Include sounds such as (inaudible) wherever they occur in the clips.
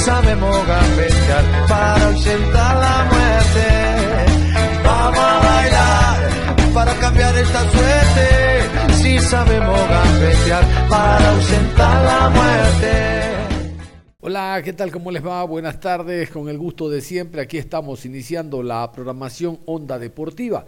Sabemos gambetear para ausentar la muerte. Vamos a bailar para cambiar esta suerte. Si sabemos gambetear para ausentar la muerte. Hola, ¿qué tal? ¿Cómo les va? Buenas tardes, con el gusto de siempre. Aquí estamos iniciando la programación Onda Deportiva.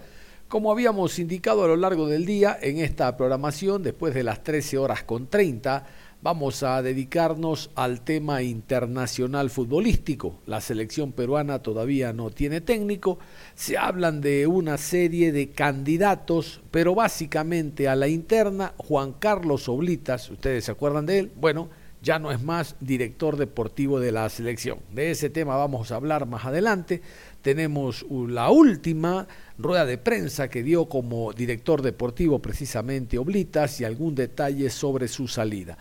Como habíamos indicado a lo largo del día, en esta programación, después de las 13 horas con 30, vamos a dedicarnos al tema internacional futbolístico. La selección peruana todavía no tiene técnico. Se hablan de una serie de candidatos, pero básicamente a la interna, Juan Carlos Oblitas, ¿ustedes se acuerdan de él? Bueno, ya no es más director deportivo de la selección. De ese tema vamos a hablar más adelante. Tenemos la última rueda de prensa que dio como director deportivo precisamente Oblitas y algún detalle sobre su salida.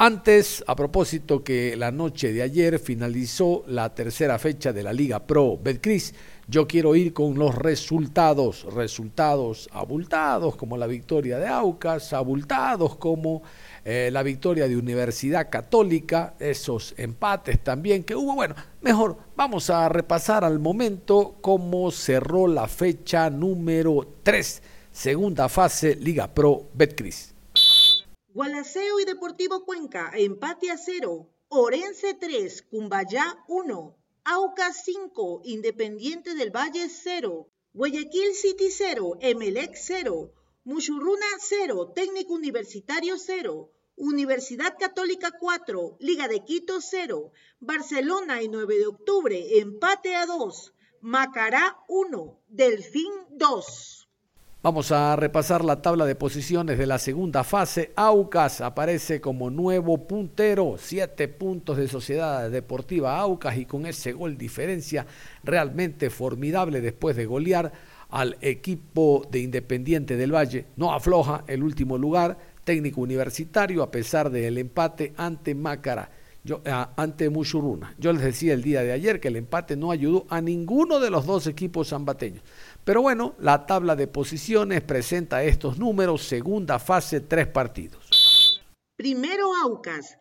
Antes, a propósito que la noche de ayer finalizó la tercera fecha de la Liga Pro Betcris, yo quiero ir con los resultados, resultados abultados como la victoria de Aucas, abultados como eh, la victoria de Universidad Católica, esos empates también que hubo. Bueno, mejor vamos a repasar al momento cómo cerró la fecha número 3, segunda fase Liga Pro Betcris. Gualaceo y Deportivo Cuenca, empate a cero. Orense 3, Cumbayá 1. Aucas 5, Independiente del Valle 0. Guayaquil City 0, Emelec 0. Muchurruna 0, Técnico Universitario 0. Universidad Católica 4, Liga de Quito 0. Barcelona y 9 de octubre, empate a 2. Macará 1, Delfín 2. Vamos a repasar la tabla de posiciones de la segunda fase. Aucas aparece como nuevo puntero, siete puntos de Sociedad Deportiva Aucas y con ese gol diferencia realmente formidable después de golear al equipo de Independiente del Valle. No afloja el último lugar, técnico universitario a pesar del empate ante Mácara. Yo, ante Muchuruna. Yo les decía el día de ayer que el empate no ayudó a ninguno de los dos equipos zambateños. Pero bueno, la tabla de posiciones presenta estos números, segunda fase, tres partidos. Primero Aucas,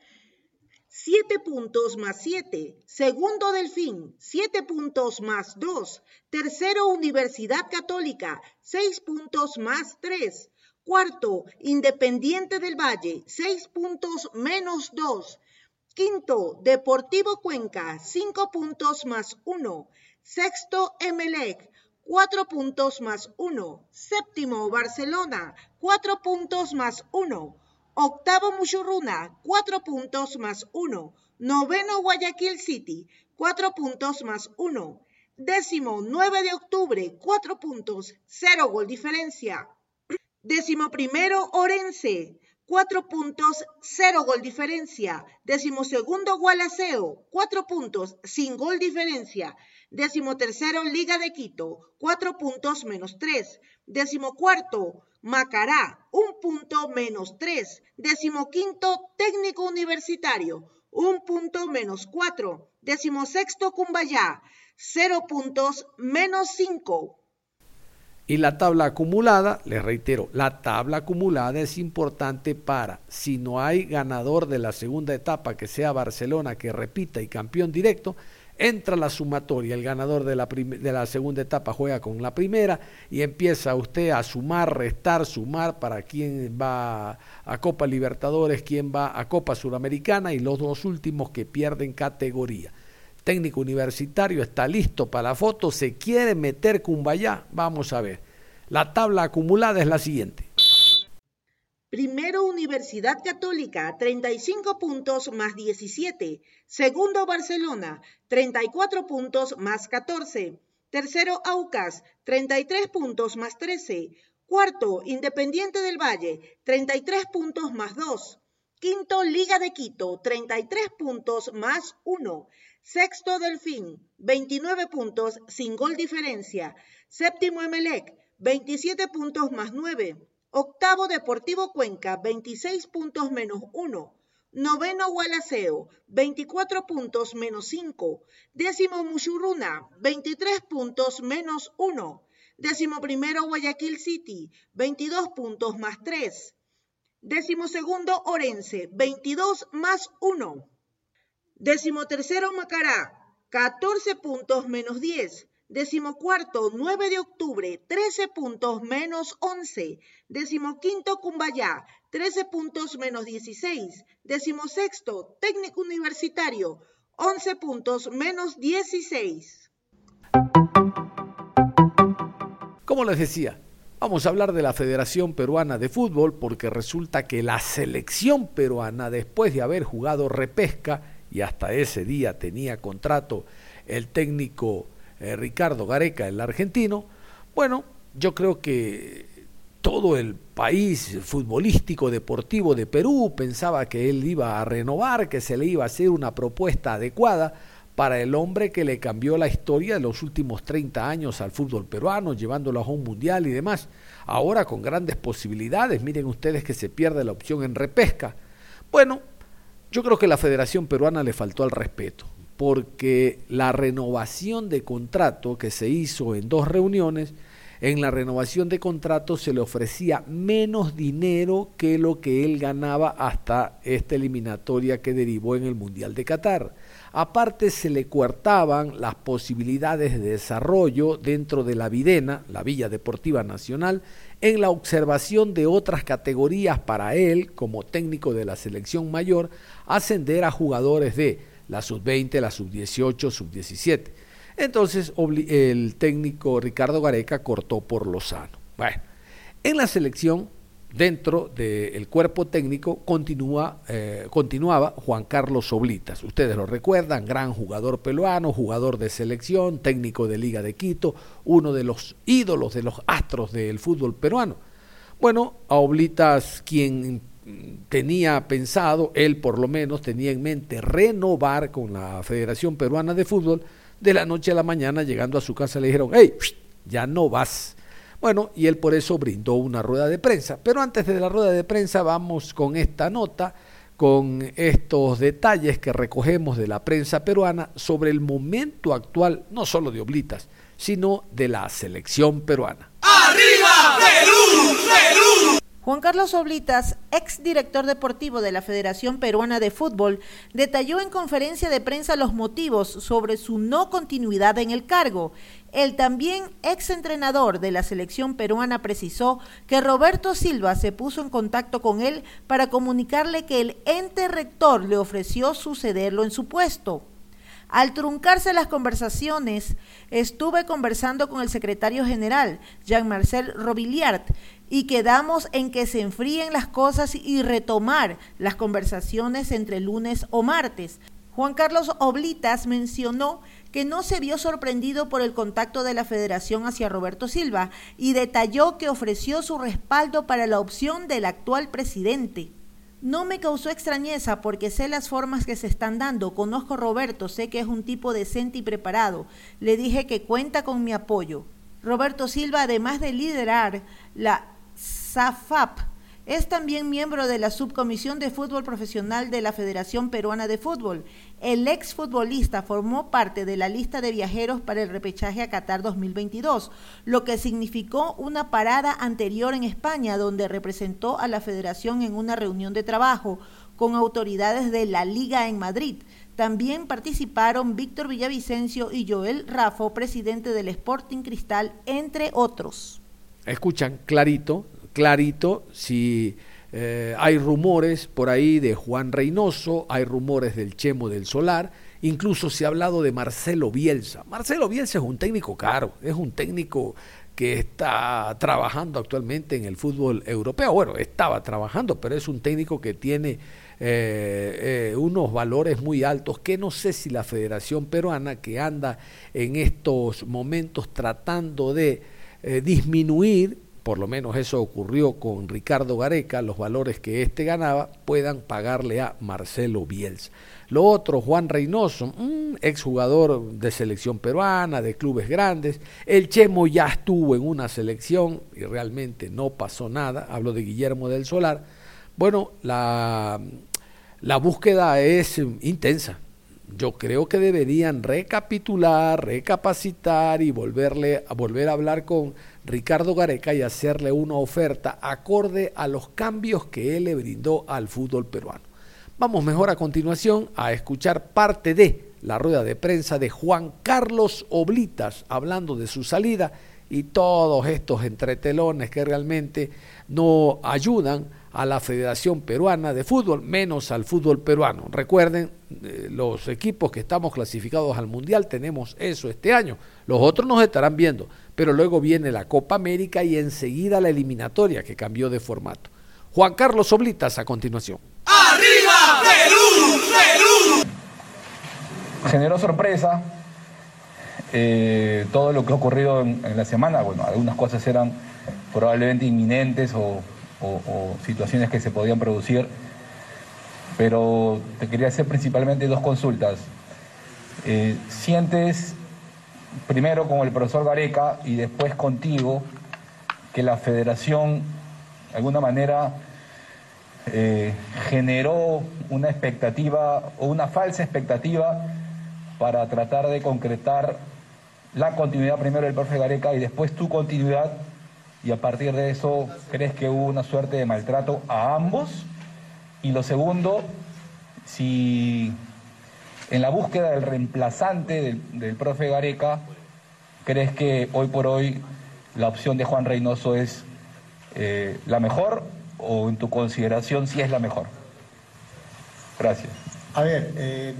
siete puntos más siete. Segundo Delfín, siete puntos más dos. Tercero Universidad Católica, seis puntos más tres. Cuarto, Independiente del Valle, seis puntos menos dos. Quinto, Deportivo Cuenca, cinco puntos más uno. Sexto, Emelec, cuatro puntos más uno. Séptimo, Barcelona, cuatro puntos más uno. Octavo, Muchurruna, cuatro puntos más uno. Noveno, Guayaquil City, cuatro puntos más uno. Décimo, 9 de octubre, cuatro puntos, cero gol diferencia. Décimo primero, Orense, cuatro puntos, cero gol diferencia. Décimo segundo, Gualaceo, cuatro puntos, sin gol diferencia. Décimo tercero, Liga de Quito, cuatro puntos menos tres. Décimo cuarto, Macará, un punto menos tres. Décimo quinto, Técnico Universitario, un punto menos cuatro. Décimo sexto, Cumbayá, cero puntos menos cinco. Y la tabla acumulada, les reitero, la tabla acumulada es importante para, si no hay ganador de la segunda etapa que sea Barcelona que repita y campeón directo, entra la sumatoria, el ganador de la, de la segunda etapa juega con la primera y empieza usted a sumar, restar, sumar para quién va a Copa Libertadores, quién va a Copa Suramericana y los dos últimos que pierden categoría. Técnico universitario está listo para la foto, se quiere meter Cumbayá, vamos a ver. La tabla acumulada es la siguiente. Primero Universidad Católica, 35 puntos más 17. Segundo Barcelona, 34 puntos más 14. Tercero, Aucas, 33 puntos más 13. Cuarto, Independiente del Valle, 33 puntos más 2. Quinto, Liga de Quito, 33 puntos más 1. Sexto, Delfín, 29 puntos sin gol diferencia. Séptimo, Emelec, 27 puntos más 9. Octavo, Deportivo Cuenca, 26 puntos menos 1. Noveno Gualaceo, 24 puntos menos 5. Décimo Muchurruna, 23 puntos menos 1. Décimo primero Guayaquil City, 22 puntos más 3. Décimo segundo Orense, 22 más 1. Décimo tercero Macará, 14 puntos menos 10. Décimo cuarto, 9 de octubre, 13 puntos menos 11. Décimo quinto, Cumbayá, 13 puntos menos 16. Décimo sexto, técnico universitario, 11 puntos menos 16. Como les decía, vamos a hablar de la Federación Peruana de Fútbol porque resulta que la selección peruana, después de haber jugado repesca, y hasta ese día tenía contrato el técnico eh, Ricardo Gareca, el argentino, bueno, yo creo que todo el país futbolístico deportivo de Perú pensaba que él iba a renovar, que se le iba a hacer una propuesta adecuada para el hombre que le cambió la historia de los últimos 30 años al fútbol peruano, llevándolo a un mundial y demás. Ahora con grandes posibilidades, miren ustedes que se pierde la opción en repesca. Bueno, yo creo que la Federación Peruana le faltó al respeto porque la renovación de contrato que se hizo en dos reuniones, en la renovación de contrato se le ofrecía menos dinero que lo que él ganaba hasta esta eliminatoria que derivó en el Mundial de Qatar. Aparte se le coartaban las posibilidades de desarrollo dentro de la Videna, la Villa Deportiva Nacional, en la observación de otras categorías para él, como técnico de la selección mayor, ascender a jugadores de la sub-20, la sub-18, sub-17. Entonces el técnico Ricardo Gareca cortó por Lozano. Bueno, en la selección, dentro del cuerpo técnico, continúa, eh, continuaba Juan Carlos Oblitas. Ustedes lo recuerdan, gran jugador peruano, jugador de selección, técnico de Liga de Quito, uno de los ídolos, de los astros del fútbol peruano. Bueno, a Oblitas, quien tenía pensado, él por lo menos tenía en mente renovar con la Federación Peruana de Fútbol, de la noche a la mañana llegando a su casa le dijeron, hey, ya no vas. Bueno, y él por eso brindó una rueda de prensa. Pero antes de la rueda de prensa vamos con esta nota, con estos detalles que recogemos de la prensa peruana sobre el momento actual, no solo de Oblitas, sino de la selección peruana. ¡Arriba, Perú! ¡Perú! Juan Carlos Oblitas, ex director deportivo de la Federación Peruana de Fútbol, detalló en conferencia de prensa los motivos sobre su no continuidad en el cargo. El también ex entrenador de la selección peruana precisó que Roberto Silva se puso en contacto con él para comunicarle que el ente rector le ofreció sucederlo en su puesto. Al truncarse las conversaciones, estuve conversando con el secretario general, Jean-Marcel Robiliard, y quedamos en que se enfríen las cosas y retomar las conversaciones entre lunes o martes. Juan Carlos Oblitas mencionó que no se vio sorprendido por el contacto de la federación hacia Roberto Silva y detalló que ofreció su respaldo para la opción del actual presidente. No me causó extrañeza porque sé las formas que se están dando. Conozco a Roberto, sé que es un tipo decente y preparado. Le dije que cuenta con mi apoyo. Roberto Silva, además de liderar la SAFAP. Es también miembro de la Subcomisión de Fútbol Profesional de la Federación Peruana de Fútbol. El exfutbolista formó parte de la lista de viajeros para el repechaje a Qatar 2022, lo que significó una parada anterior en España, donde representó a la federación en una reunión de trabajo con autoridades de la Liga en Madrid. También participaron Víctor Villavicencio y Joel Rafo, presidente del Sporting Cristal, entre otros. Escuchan clarito clarito si eh, hay rumores por ahí de Juan Reynoso, hay rumores del Chemo del Solar, incluso se ha hablado de Marcelo Bielsa. Marcelo Bielsa es un técnico caro, es un técnico que está trabajando actualmente en el fútbol europeo. Bueno, estaba trabajando, pero es un técnico que tiene eh, unos valores muy altos que no sé si la Federación Peruana, que anda en estos momentos tratando de disminuir, por lo menos eso ocurrió con Ricardo Gareca, los valores que éste ganaba, puedan pagarle a Marcelo Bielsa. Lo otro, Juan Reynoso, exjugador de selección peruana, de clubes grandes. El Chemo ya estuvo en una selección y realmente no pasó nada. Hablo de Guillermo del Solar. Bueno, la, la búsqueda es intensa. Yo creo que deberían recapitular, recapacitar y volverle volver a hablar con Ricardo Gareca y hacerle una oferta acorde a los cambios que él le brindó al fútbol peruano. Vamos mejor a continuación a escuchar parte de la rueda de prensa de Juan Carlos Oblitas hablando de su salida y todos estos entretelones que realmente no ayudan a la Federación Peruana de Fútbol, menos al fútbol peruano. Recuerden, eh, los equipos que estamos clasificados al Mundial tenemos eso este año. Los otros nos estarán viendo, pero luego viene la Copa América y enseguida la eliminatoria que cambió de formato. Juan Carlos Oblitas a continuación. ¡Arriba, Perú! ¡Perú! Generó sorpresa eh, todo lo que ha ocurrido en, la semana. Bueno, algunas cosas eran probablemente inminentes o, situaciones que se podían producir, pero te quería hacer principalmente dos consultas. Eh, ¿Sientes primero con el profesor Gareca y después contigo que la federación de alguna manera eh, generó una expectativa o una falsa expectativa para tratar de concretar la continuidad primero del profe Gareca y después tu continuidad y a partir de eso crees que hubo una suerte de maltrato a ambos y lo segundo si en la búsqueda del reemplazante del, profe Gareca crees que hoy por hoy la opción de Juan Reynoso es eh, la mejor o en tu consideración si es la mejor? Gracias. A ver, eh,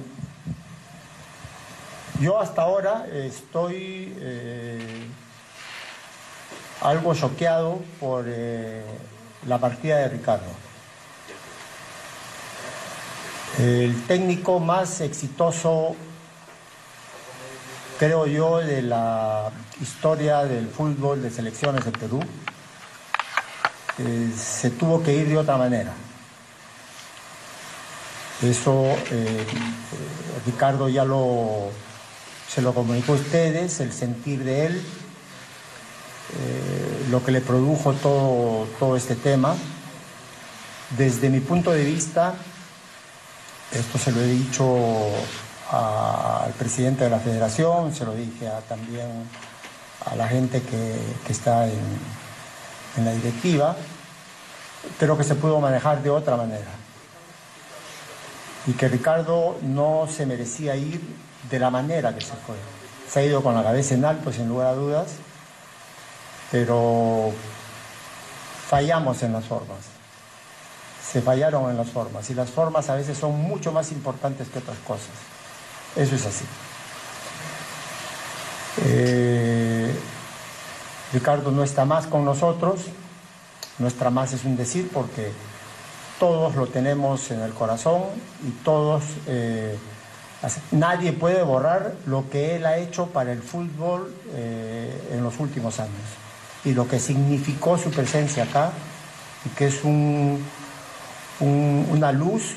yo hasta ahora estoy eh, algo choqueado por la partida de Ricardo. El técnico más exitoso, creo yo, de la historia del fútbol de selecciones de Perú. Eh, se tuvo que ir de otra manera. Eso eh, Ricardo ya lo se lo comunicó a ustedes, el sentir de él, eh, lo que le produjo todo, todo este tema. Desde mi punto de vista, esto se lo he dicho al presidente de la federación, se lo dije también a la gente que, está en, en la directiva, creo que se pudo manejar de otra manera. Y que Ricardo no se merecía ir de la manera que se fue. Se ha ido con la cabeza en alto, sin lugar a dudas, pero fallamos en las formas. Se fallaron en las formas y las formas a veces son mucho más importantes que otras cosas. Eso es así. Eh, Ricardo no está más con nosotros, nuestra más es un decir porque todos lo tenemos en el corazón y todos, eh, nadie puede borrar lo que él ha hecho para el fútbol eh, en los últimos años y lo que significó su presencia acá y que es un, una luz,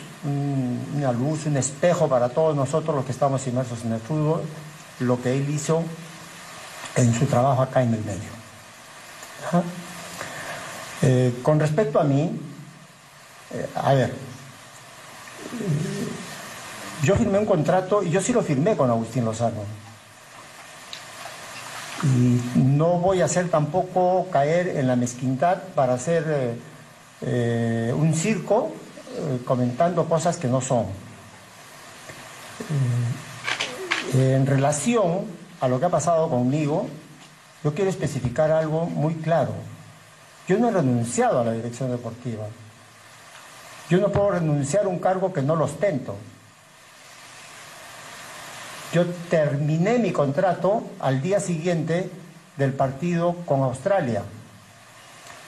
una luz, un espejo para todos nosotros los que estamos inmersos en el fútbol, lo que él hizo en su trabajo acá en el medio. Eh, con respecto a mí, eh, a ver, yo firmé un contrato y yo sí lo firmé con Agustín Lozano. Y no voy a hacer tampoco caer en la mezquindad para hacer eh, un circo comentando cosas que no son. en relación a lo que ha pasado conmigo, yo quiero especificar algo muy claro. Yo no he renunciado a la dirección deportiva. Yo no puedo renunciar a un cargo que no lo ostento. Yo terminé mi contrato al día siguiente del partido con Australia.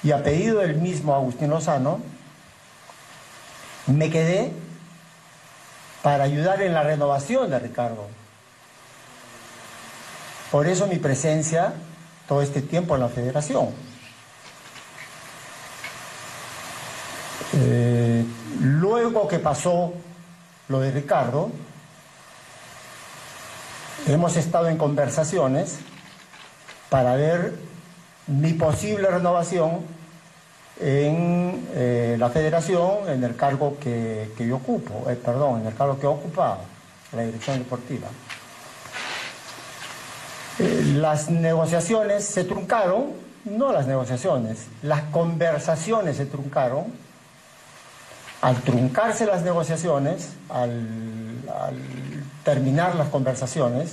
Y a pedido del mismo Agustín Lozano, me quedé para ayudar en la renovación de Ricardo. Por eso mi presencia todo este tiempo en la federación. Eh, luego que pasó lo de Ricardo, hemos estado en conversaciones para ver mi posible renovación en eh, la federación en el cargo que, yo ocupo, eh, perdón, en el cargo que he ocupado, la dirección deportiva. Eh, las negociaciones se truncaron, no las negociaciones, las conversaciones se truncaron. Al truncarse las negociaciones, al, terminar las conversaciones,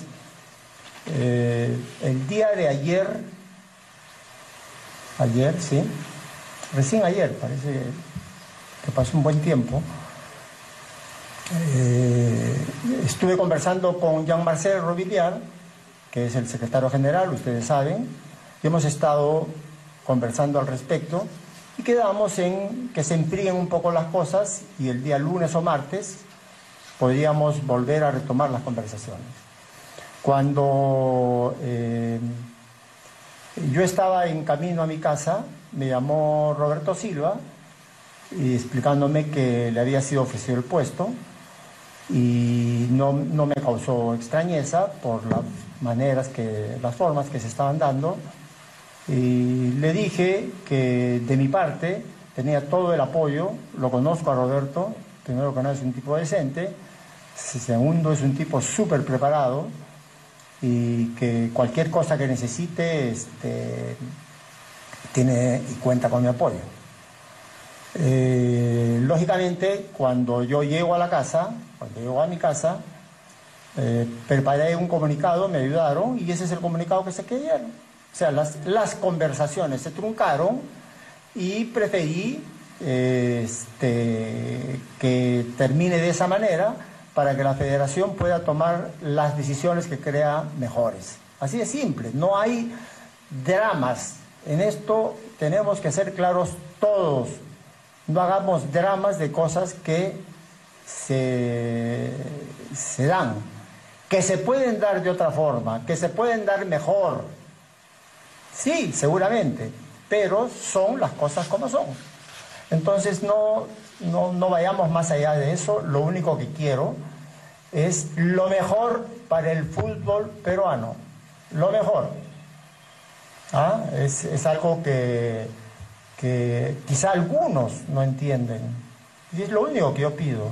el día de ayer, ayer, sí, recién ayer, parece que pasó un buen tiempo, eh, estuve conversando con Jean-Marcel Robiliard, que es el secretario general, ustedes saben, y hemos estado conversando al respecto y quedamos en que se enfríen un poco las cosas y el día lunes o martes podríamos volver a retomar las conversaciones. Cuando eh, yo estaba en camino a mi casa, me llamó Roberto Silva y explicándome que le había sido ofrecido el puesto y no, me causó extrañeza por las maneras que, las formas que se estaban dando. Y le dije que de mi parte tenía todo el apoyo, lo conozco a Roberto, primero que nada es un tipo decente, segundo es un tipo súper preparado y que cualquier cosa que necesite este, tiene y cuenta con mi apoyo. Eh, lógicamente, cuando yo llego a la casa, cuando llego a mi casa, eh, preparé un comunicado, me ayudaron y ese es el comunicado que se quedaron. O sea, las, las conversaciones se truncaron y preferí este, que termine de esa manera para que la federación pueda tomar las decisiones que crea mejores. Así de simple, no hay dramas en esto tenemos que ser claros todos. No hagamos dramas de cosas que se, se dan, que se pueden dar de otra forma, que se pueden dar mejor. Sí, seguramente, pero son las cosas como son. Entonces no, no, no vayamos más allá de eso. Lo único que quiero es lo mejor para el fútbol peruano. Lo mejor. ¿Ah? Es, algo que, quizá algunos no entienden. Y es lo único que yo pido.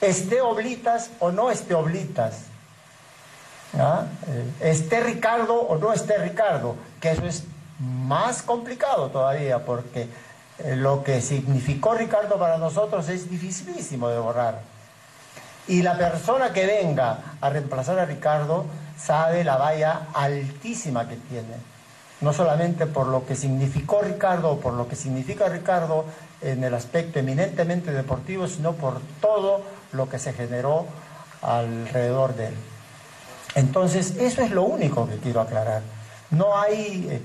Esté Oblitas o no esté Oblitas. ¿Ah? Eh, esté Ricardo o no esté Ricardo. Que eso es más complicado todavía porque eh, lo que significó Ricardo para nosotros es dificilísimo de borrar. Y la persona que venga a reemplazar a Ricardo sabe la valla altísima que tiene no solamente por lo que significó Ricardo o por lo que significa Ricardo en el aspecto eminentemente deportivo, sino por todo lo que se generó alrededor de él. Entonces, eso es lo único que quiero aclarar. No hay eh,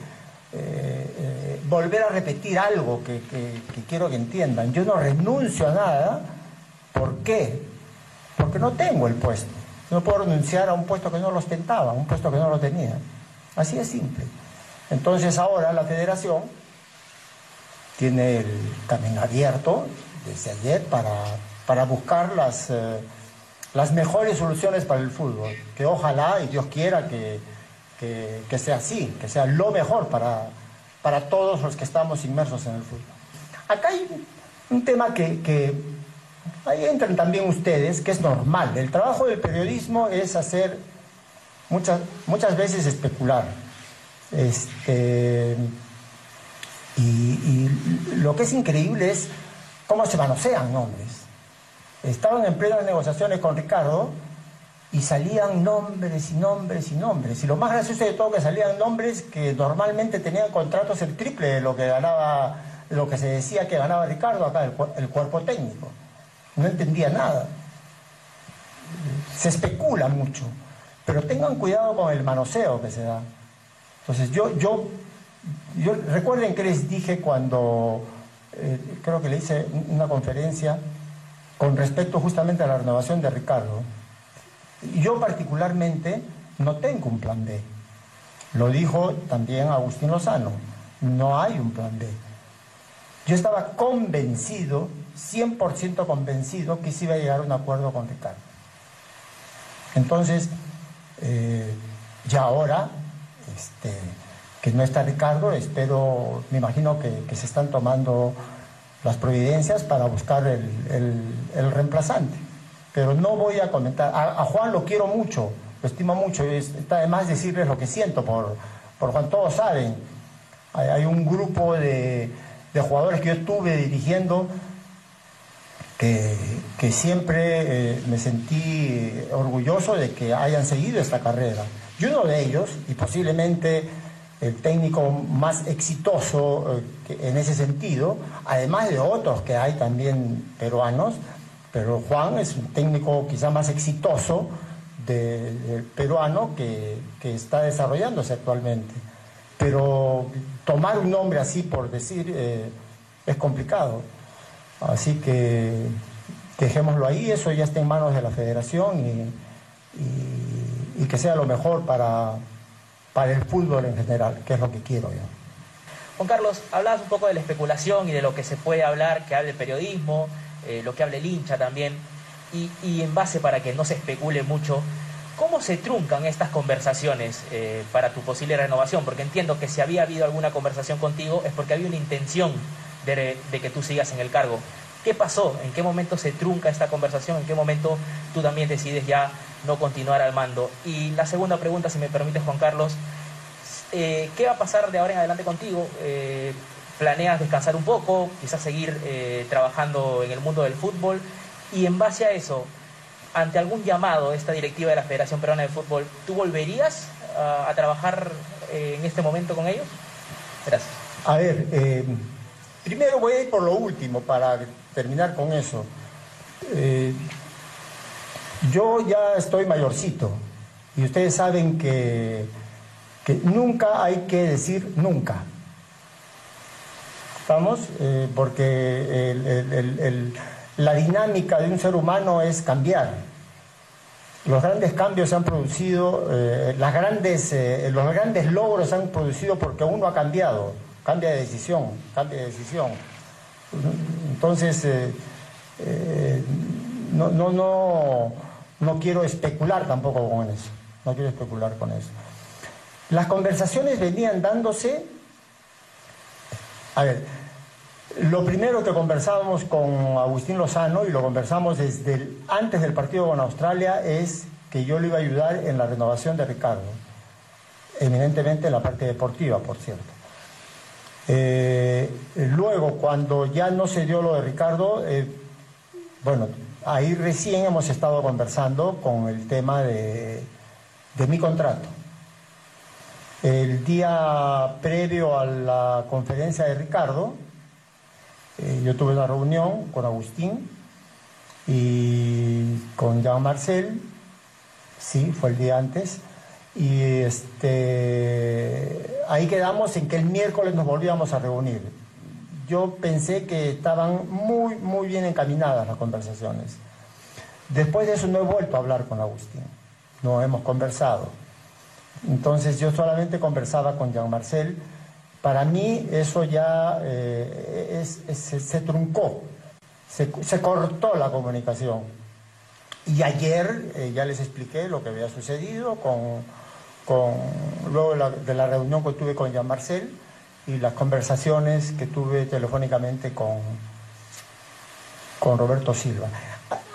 eh, volver a repetir algo que, que quiero que entiendan. Yo no renuncio a nada. ¿Por qué? Porque no tengo el puesto. No puedo renunciar a un puesto que no lo ostentaba, un puesto que no lo tenía. Así es simple. Entonces ahora la federación tiene el camino abierto desde ayer para, buscar las, eh, las mejores soluciones para el fútbol. Que ojalá y Dios quiera que, sea así, que sea lo mejor para, para todos los que estamos inmersos en el fútbol. Acá hay un tema que, que ahí entran también ustedes, que es normal. El trabajo del periodismo es hacer muchas, muchas veces especular. Este, y, lo que es increíble es cómo se manosean nombres. Estaban en plenas negociaciones con Ricardo y salían nombres y nombres y nombres. Y lo más gracioso de todo que salían nombres que normalmente tenían contratos el triple de lo que ganaba, lo que se decía que ganaba Ricardo acá, el, el cuerpo técnico. No entendía nada. Se especula mucho. Pero tengan cuidado con el manoseo que se da. Entonces yo, yo, yo recuerden que les dije cuando, eh, creo que le hice una conferencia, con respecto justamente a la renovación de Ricardo, yo particularmente no tengo un plan B. Lo dijo también Agustín Lozano, no hay un plan B. Yo estaba convencido, 100% convencido, que se iba a llegar a un acuerdo con Ricardo. Entonces, eh, ya ahora, este, que no está Ricardo, espero, me imagino que, se están tomando las providencias para buscar el, reemplazante. Pero no voy a comentar, a, Juan lo quiero mucho, lo estimo mucho, está de más decirles lo que siento por, por Juan, todos saben, hay, un grupo de, jugadores que yo estuve dirigiendo que, siempre eh, me sentí orgulloso de que hayan seguido esta carrera. Y uno de ellos, y posiblemente el técnico más exitoso eh, en ese sentido, además de otros que hay también peruanos, pero Juan es un técnico quizá más exitoso de, peruano que, está desarrollándose actualmente. Pero tomar un nombre así por decir eh, es complicado. Así que dejémoslo ahí, eso ya está en manos de la federación y que sea lo mejor para, para el fútbol en general, que es lo que quiero yo. Juan Carlos, hablabas un poco de la especulación y de lo que se puede hablar, que hable el periodismo, eh, lo que hable el hincha también, y, en base para que no se especule mucho, ¿cómo se truncan estas conversaciones eh, para tu posible renovación? Porque entiendo que si había habido alguna conversación contigo es porque había una intención de, que tú sigas en el cargo. ¿Qué pasó? ¿En qué momento se trunca esta conversación? ¿En qué momento tú también decides ya no continuar al mando. Y la segunda pregunta, si me permites, Juan Carlos, eh, ¿qué va a pasar de ahora en adelante contigo? Eh, ¿Planeas descansar un poco, quizás seguir eh, trabajando en el mundo del fútbol? Y en base a eso, ante algún llamado de esta directiva de la Federación Peruana de Fútbol, ¿tú volverías a, trabajar en este momento con ellos? Gracias. A ver, primero voy a ir por lo último para terminar con eso. Yo ya estoy mayorcito y ustedes saben que, nunca hay que decir nunca. ¿Estamos? Eh, porque la dinámica de un ser humano es cambiar. Los grandes cambios se han producido, eh, grandes, eh, los grandes logros se han producido porque uno ha cambiado, cambia de decisión, cambia de decisión. Entonces, no, no, no, no quiero especular tampoco con eso. No quiero especular con eso. Las conversaciones venían dándose. A ver, lo primero que conversábamos con Agustín Lozano y lo conversamos desde antes del partido con Australia es que yo le iba a ayudar en la renovación de Ricardo, eminentemente en la parte deportiva, por cierto. Eh, luego, cuando ya no se dio lo de Ricardo, eh, bueno, Ahí recién hemos estado conversando con el tema de, mi contrato. El día previo a la conferencia de Ricardo, eh, yo tuve una reunión con Agustín y con Jean Marcel, sí, fue el día antes, y este, ahí quedamos en que el miércoles nos volvíamos a reunir yo pensé que estaban muy, muy bien encaminadas las conversaciones. Después de eso no he vuelto a hablar con Agustín, no hemos conversado. Entonces yo solamente conversaba con Jean Marcel. Para mí eso ya eh, se, truncó, se, cortó la comunicación. Y ayer eh, ya les expliqué lo que había sucedido con, luego de la reunión que tuve con Jean Marcel y las conversaciones que tuve telefónicamente con, con Roberto Silva.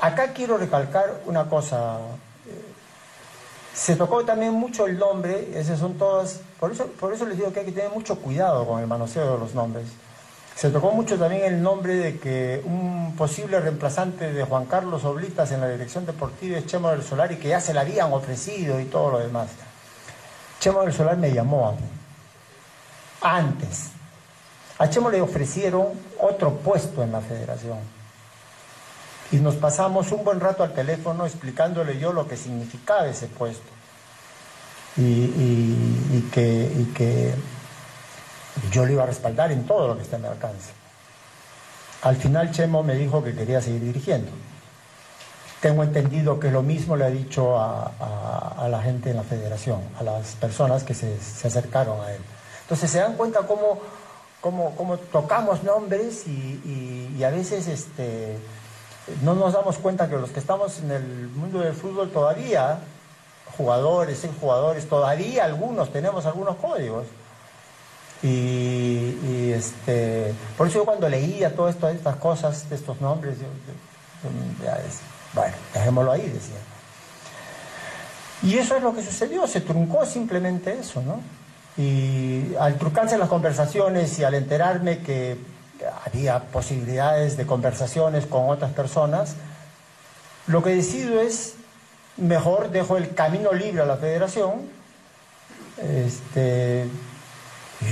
Acá quiero recalcar una cosa. Se tocó también mucho el nombre, esas son todas, por eso, por eso les digo que hay que tener mucho cuidado con el manoseo de los nombres. Se tocó mucho también el nombre de que un posible reemplazante de Juan Carlos Oblitas en la dirección deportiva es Chemo del Solar y que ya se la habían ofrecido y todo lo demás. Chemo del Solar me llamó a antes. A Chemo le ofrecieron otro puesto en la federación. Y nos pasamos un buen rato al teléfono explicándole yo lo que significaba ese puesto. Y, que, que yo le iba a respaldar en todo lo que esté en mi alcance. Al final Chemo me dijo que quería seguir dirigiendo. Tengo entendido que lo mismo le ha dicho a, la gente en la federación, a las personas que se, acercaron a él. Entonces se dan cuenta cómo, tocamos nombres y, a veces este, no nos damos cuenta que los que estamos en el mundo del fútbol todavía, jugadores, jugadores, todavía algunos tenemos algunos códigos. Y, este, por eso yo cuando leía todas estas cosas, estos nombres, bueno, dejémoslo ahí, decía. Y eso es lo que sucedió, se truncó simplemente eso, ¿no? Y al trucarse las conversaciones y al enterarme que había posibilidades de conversaciones con otras personas, lo que decido es, mejor dejo el camino libre a la federación, este,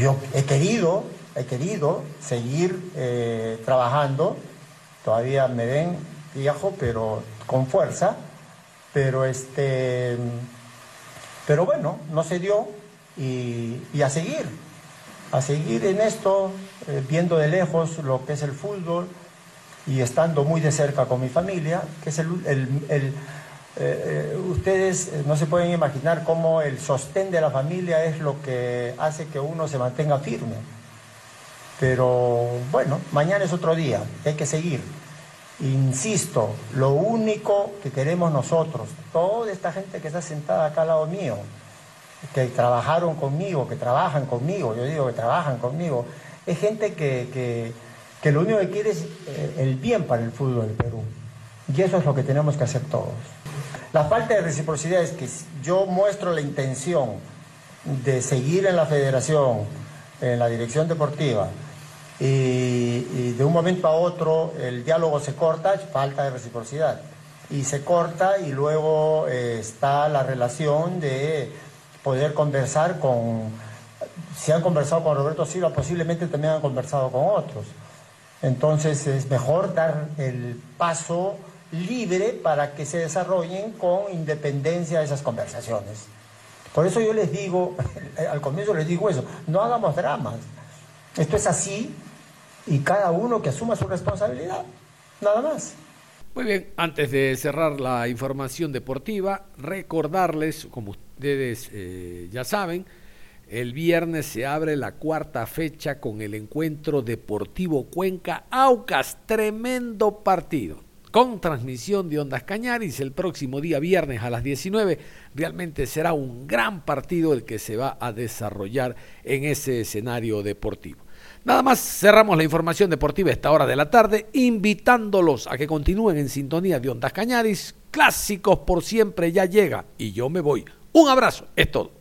yo he querido, he querido seguir eh, trabajando, todavía me ven viejo, pero con fuerza, pero este, pero bueno, no se dio y, a seguir, a seguir en esto, eh, viendo de lejos lo que es el fútbol y estando muy de cerca con mi familia, que es el eh, eh, ustedes no se pueden imaginar cómo el sostén de la familia es lo que hace que uno se mantenga firme. Pero bueno, mañana es otro día, hay que seguir. Insisto, lo único que queremos nosotros, toda esta gente que está sentada acá al lado mío, que trabajaron conmigo, que trabajan conmigo, yo digo que trabajan conmigo, es gente que, que lo único que quiere es el bien para el fútbol del Perú. Y eso es lo que tenemos que hacer todos. La falta de reciprocidad es que yo muestro la intención de seguir en la federación, en la dirección deportiva, y, de un momento a otro el diálogo se corta, falta de reciprocidad. Y se corta y luego eh, está la relación de poder conversar con, si han conversado con Roberto Silva, posiblemente también han conversado con otros. Entonces es mejor dar el paso libre para que se desarrollen con independencia de esas conversaciones. Por eso yo les digo, (laughs) al comienzo les digo eso, no hagamos dramas. Esto es así y cada uno que asuma su responsabilidad, nada más. Muy bien, antes de cerrar la información deportiva, recordarles, como ustedes eh, ya saben, el viernes se abre la cuarta fecha con el encuentro deportivo Cuenca Aucas, tremendo partido con transmisión de Ondas Cañaris el próximo día viernes a las 19. Realmente será un gran partido el que se va a desarrollar en ese escenario deportivo. Nada más cerramos la información deportiva a esta hora de la tarde, invitándolos a que continúen en sintonía de Ondas Cañaris. Clásicos por siempre ya llega y yo me voy. Un abrazo, es todo.